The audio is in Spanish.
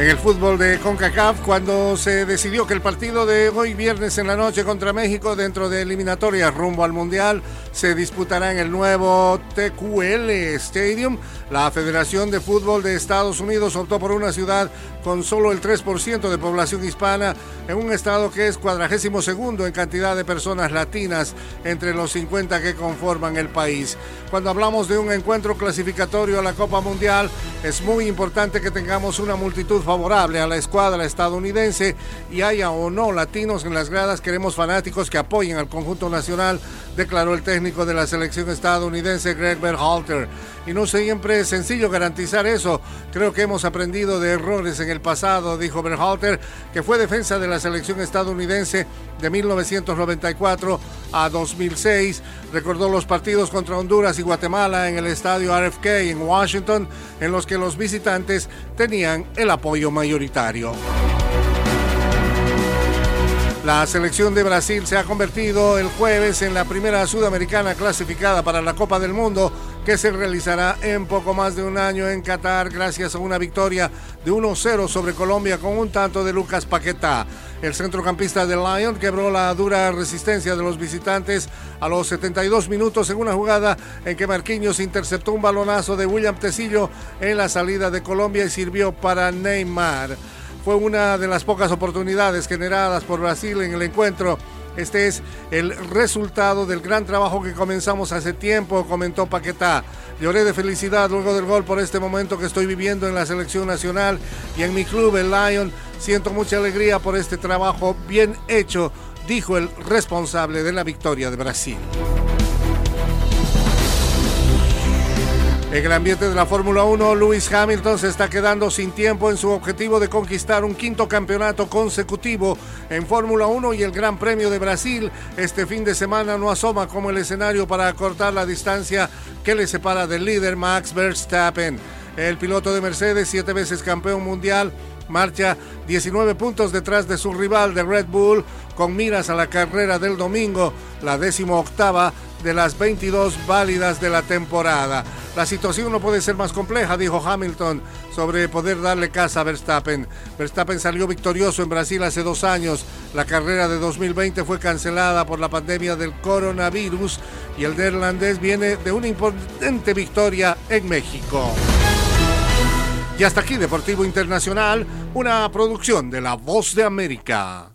En el fútbol de CONCACAF, cuando se decidió que el partido de hoy viernes en la noche contra México dentro de eliminatorias rumbo al Mundial se disputará en el nuevo TQL Stadium, la Federación de Fútbol de Estados Unidos optó por una ciudad con solo el 3% de población hispana en un estado que es cuadragésimo segundo en cantidad de personas latinas entre los 50 que conforman el país. Cuando hablamos de un encuentro clasificatorio a la Copa Mundial, es muy importante que tengamos una multitud favorable a la escuadra estadounidense y haya o no latinos en las gradas, queremos fanáticos que apoyen al conjunto nacional, declaró el técnico de la selección estadounidense Greg Berhalter. Y no siempre es sencillo garantizar eso. Creo que hemos aprendido de errores en el pasado, dijo Berhalter, que fue defensa de la selección estadounidense de 1994 a 2006. Recordó los partidos contra Honduras y Guatemala en el estadio RFK en Washington, en los que los visitantes tenían el apoyo mayoritario. La selección de Brasil se ha convertido el jueves en la primera sudamericana clasificada para la Copa del Mundo que se realizará en poco más de un año en Qatar gracias a una victoria de 1-0 sobre Colombia con un tanto de Lucas Paquetá. El centrocampista de Lyon quebró la dura resistencia de los visitantes a los 72 minutos en una jugada en que Marquinhos interceptó un balonazo de William Tecillo en la salida de Colombia y sirvió para Neymar fue una de las pocas oportunidades generadas por Brasil en el encuentro. Este es el resultado del gran trabajo que comenzamos hace tiempo, comentó Paquetá. Lloré de felicidad luego del gol por este momento que estoy viviendo en la selección nacional y en mi club, el Lion. Siento mucha alegría por este trabajo bien hecho, dijo el responsable de la victoria de Brasil. En el ambiente de la Fórmula 1, Lewis Hamilton se está quedando sin tiempo en su objetivo de conquistar un quinto campeonato consecutivo en Fórmula 1 y el Gran Premio de Brasil este fin de semana no asoma como el escenario para acortar la distancia que le separa del líder Max Verstappen. El piloto de Mercedes, siete veces campeón mundial, marcha 19 puntos detrás de su rival de Red Bull con miras a la carrera del domingo, la décimo octava de las 22 válidas de la temporada. La situación no puede ser más compleja, dijo Hamilton, sobre poder darle casa a Verstappen. Verstappen salió victorioso en Brasil hace dos años. La carrera de 2020 fue cancelada por la pandemia del coronavirus y el neerlandés viene de una importante victoria en México. Y hasta aquí Deportivo Internacional, una producción de La Voz de América.